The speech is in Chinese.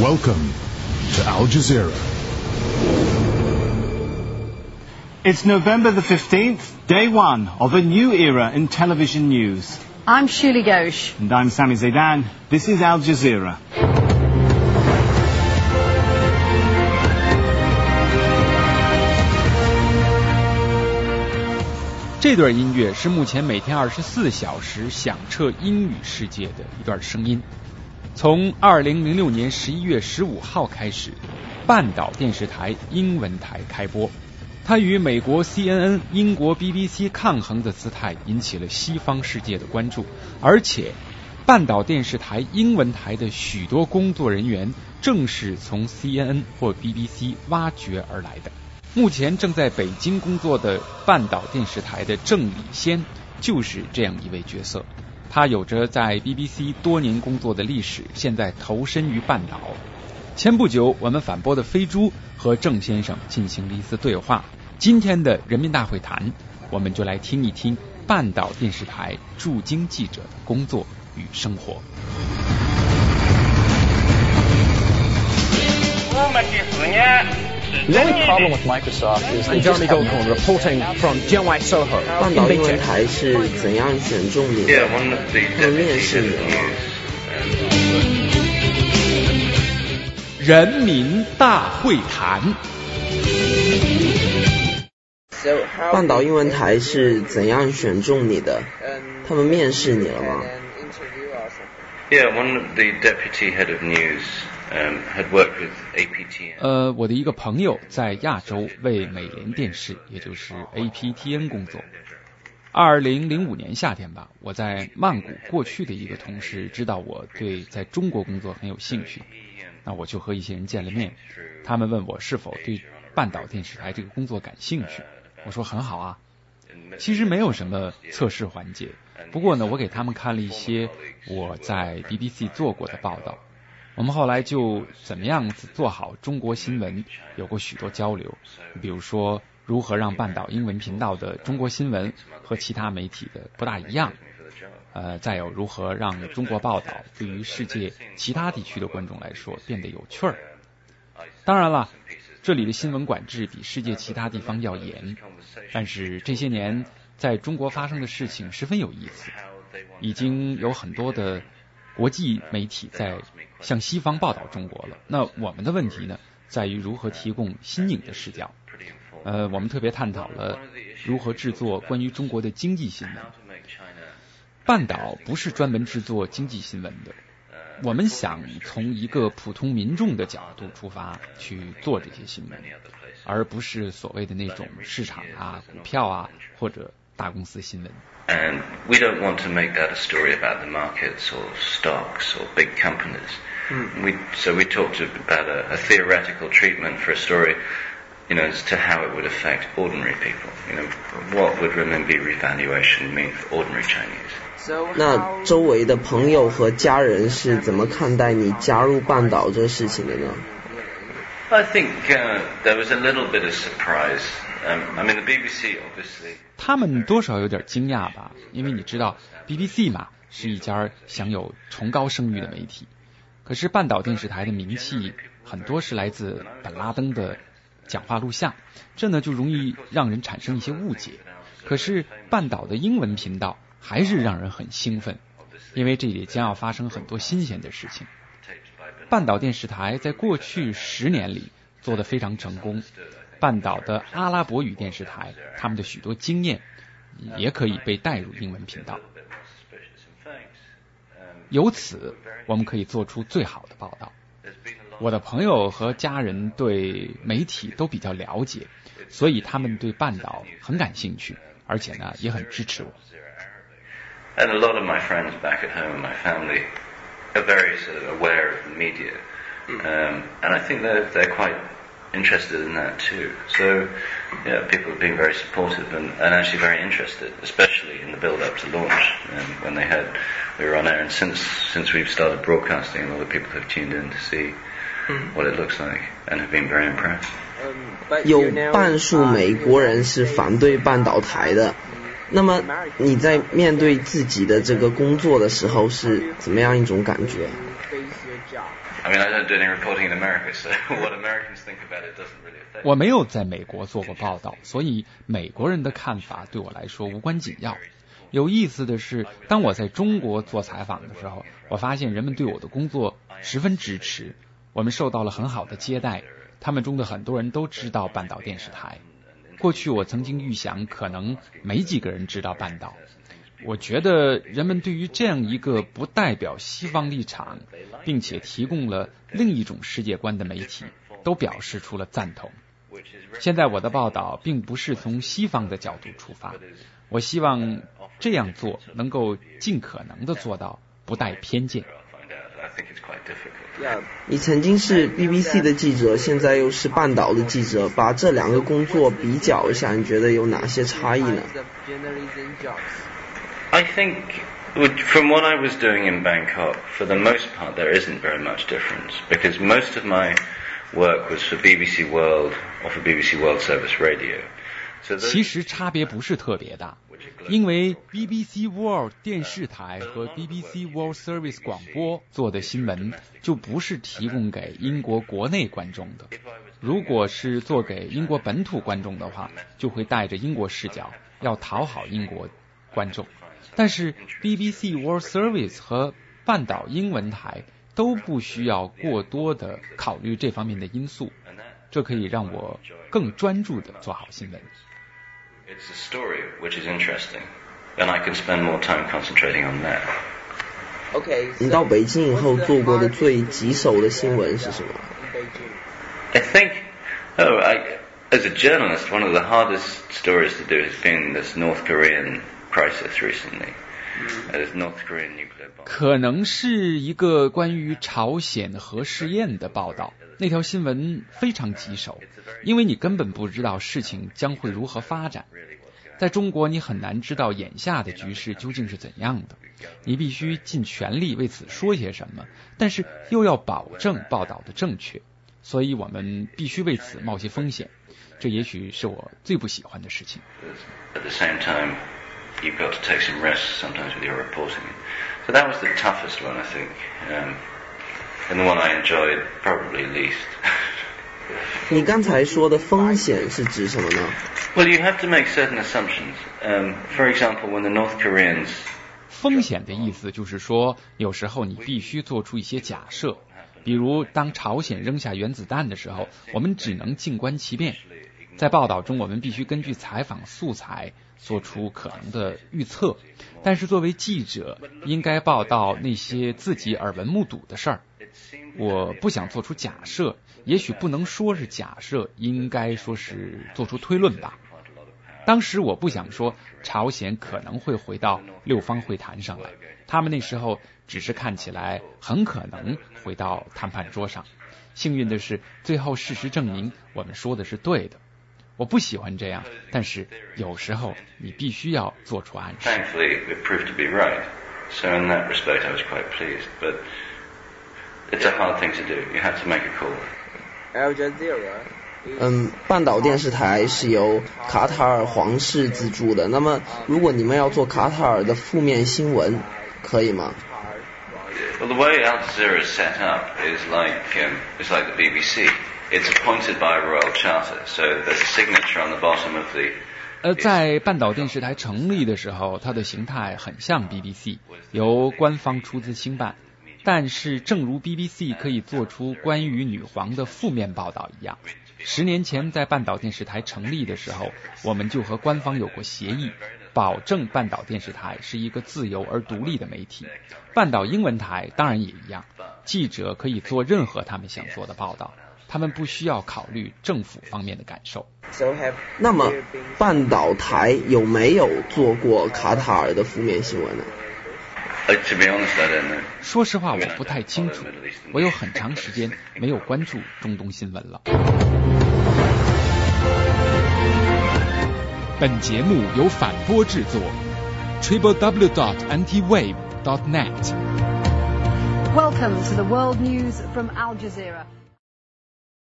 Welcome to Al Jazeera. It's November the 15th, day one of a new era in television news. I'm Shuli Ghosh. And I'm Sami Zaidan. This is Al Jazeera. 这段音乐是目前每天二十四小时响彻英语世界的一段声音。 从二零零六年十一月十五号开始，半岛电视台英文台开播。它与美国 CNN、英国 BBC 抗衡的姿态引起了西方世界的关注，而且半岛电视台英文台的许多工作人员正是从 CNN 或 BBC 挖掘而来的。目前正在北京工作的半岛电视台的郑礼先就是这样一位角色。他有着在 BBC 多年工作的历史，现在投身于半岛。前不久，我们反播的飞猪和郑先生进行了一次对话。今天的人民大会谈，我们就来听一听半岛电视台驻京记者的工作与生活。我们的思念。The only problem with Microsoft is I'm Jeremy Goldcorn reporting from Jianwai Soho 半岛英文台是怎样选中你的？他们面试你了吗？人民大会谈。半岛英文台是怎样选中你的？他们面试你了吗？Yeah, one of the deputy head of news 呃，我的一个朋友在亚洲为美联电视，也就是 APTN 工作。二零零五年夏天吧，我在曼谷过去的一个同事知道我对在中国工作很有兴趣，那我就和一些人见了面，他们问我是否对半岛电视台这个工作感兴趣，我说很好啊。其实没有什么测试环节，不过呢，我给他们看了一些我在 BBC 做过的报道。我们后来就怎么样子做好中国新闻，有过许多交流。比如说，如何让半岛英文频道的中国新闻和其他媒体的不大一样。呃，再有如何让中国报道对于世界其他地区的观众来说变得有趣儿。当然了，这里的新闻管制比世界其他地方要严，但是这些年在中国发生的事情十分有意思，已经有很多的。国际媒体在向西方报道中国了，那我们的问题呢，在于如何提供新颖的视角。呃，我们特别探讨了如何制作关于中国的经济新闻。半岛不是专门制作经济新闻的，我们想从一个普通民众的角度出发去做这些新闻，而不是所谓的那种市场啊、股票啊或者大公司新闻。And we don't want to make that a story about the markets or stocks or big companies. Mm. We, so we talked about a, a, theoretical treatment for a story, you know, as to how it would affect ordinary people. You know, what would renminbi revaluation mean for ordinary Chinese? 那周围的朋友和家人是怎么看待你加入半岛这个事情的呢 ？I think uh, there was a little bit of surprise. Um, I mean, the BBC obviously. 他们多少有点惊讶吧，因为你知道 BBC 嘛，是一家享有崇高声誉的媒体。可是半岛电视台的名气很多是来自本拉登的讲话录像，这呢就容易让人产生一些误解。可是半岛的英文频道还是让人很兴奋，因为这里将要发生很多新鲜的事情。半岛电视台在过去十年里做得非常成功。半岛的阿拉伯语电视台，他们的许多经验也可以被带入英文频道。由此，我们可以做出最好的报道。我的朋友和家人对媒体都比较了解，所以他们对半岛很感兴趣，而且呢也很支持我。And a lot of my friends back at home, my family, are very sort of aware of the media, um, and I think they're they're quite interested in that too. So, yeah, people have been very supportive and, and actually very interested, especially in the build-up to launch and when they heard we were on air. And since since we've started broadcasting, a lot of people have tuned in to see what it looks like and have been very impressed. 有半数美国人是反对半岛台的。 那么你在面对自己的这个工作的时候是怎么样一种感觉？I mean, I don't do any reporting in America, so what Americans think about it doesn't really affect. 我没有在美国做过报道，所以美国人的看法对我来说无关紧要。有意思的是，当我在中国做采访的时候，我发现人们对我的工作十分支持，我们受到了很好的接待。他们中的很多人都知道半岛电视台。过去我曾经预想，可能没几个人知道半岛。我觉得人们对于这样一个不代表西方立场，并且提供了另一种世界观的媒体，都表示出了赞同。现在我的报道并不是从西方的角度出发，我希望这样做能够尽可能的做到不带偏见。你曾经是 BBC 的记者，现在又是半岛的记者，把这两个工作比较一下，你觉得有哪些差异呢？ I think, from what I was doing in Bangkok, for the most part, there isn't very much difference because most of my work was for BBC World or for BBC World Service Radio. So those 其实差别不是特别大， 因为 BBC World 电视台和 BBC World Service 广播做的新闻就不是提供给英国国内观众的。如果是做给英国本土观众的话，就会带着英国视角，要讨好英国观众。但是 BBC World Service 和半岛英文台都不需要过多的考虑这方面的因素，这可以让我更专注的做好新闻。it's a story which is interesting, then I can spend more time concentrating on that. 你到北京以后做过的最棘手的新闻是什么？ I think, oh, I, as a journalist, one of the hardest stories to do has been this North Korean crisis recently. Uh. 可能是一个关于朝鲜核试验的报道。那条新闻非常棘手，因为你根本不知道事情将会如何发展。在中国，你很难知道眼下的局势究竟是怎样的，你必须尽全力为此说些什么，但是又要保证报道的正确，所以我们必须为此冒些风险。这也许是我最不喜欢的事情。At the same time, you've got to take some risks sometimes with your reporting. So that was the toughest one, I think, um, and the one I enjoyed probably least. 你刚才说的风险是指什么呢？well, you have to make certain assumptions. Um, for example, when the North Koreans 风险的意思就是说，有时候你必须做出一些假设，比如当朝鲜扔下原子弹的时候，我们只能静观其变。在报道中，我们必须根据采访素材做出可能的预测，但是作为记者，应该报道那些自己耳闻目睹的事儿。我不想做出假设，也许不能说是假设，应该说是做出推论吧。当时我不想说朝鲜可能会回到六方会谈上来，他们那时候只是看起来很可能回到谈判桌上。幸运的是，最后事实证明我们说的是对的。我不喜欢这样，但是有时候你必须要做出暗示。Thankfully, it proved to be right. So in that respect, I was quite pleased. But it's a hard thing to do. You have to make a call. 嗯，半岛电视台是由卡塔尔皇室资助的。那么，如果你们要做卡塔尔的负面新闻，可以吗？Well, the way Al Jazeera is set up is like um, is like the BBC. It's appointed by a royal charter, so there's a signature on the bottom of the 呃，在半岛电视台成立的时候，它的形态很像 BBC，由官方出资兴办。但是，正如 BBC 可以做出关于女皇的负面报道一样，十年前在半岛电视台成立的时候，我们就和官方有过协议，保证半岛电视台是一个自由而独立的媒体。半岛英文台当然也一样，记者可以做任何他们想做的报道，他们不需要考虑政府方面的感受。那么，半岛台有没有做过卡塔尔的负面新闻呢？Uh. 说实话，我不太清楚，我有很长时间没有关注中东新闻了。本节目由反播制作，triple w dot antiwave dot net。 Welcome to the world news from Al Jazeera.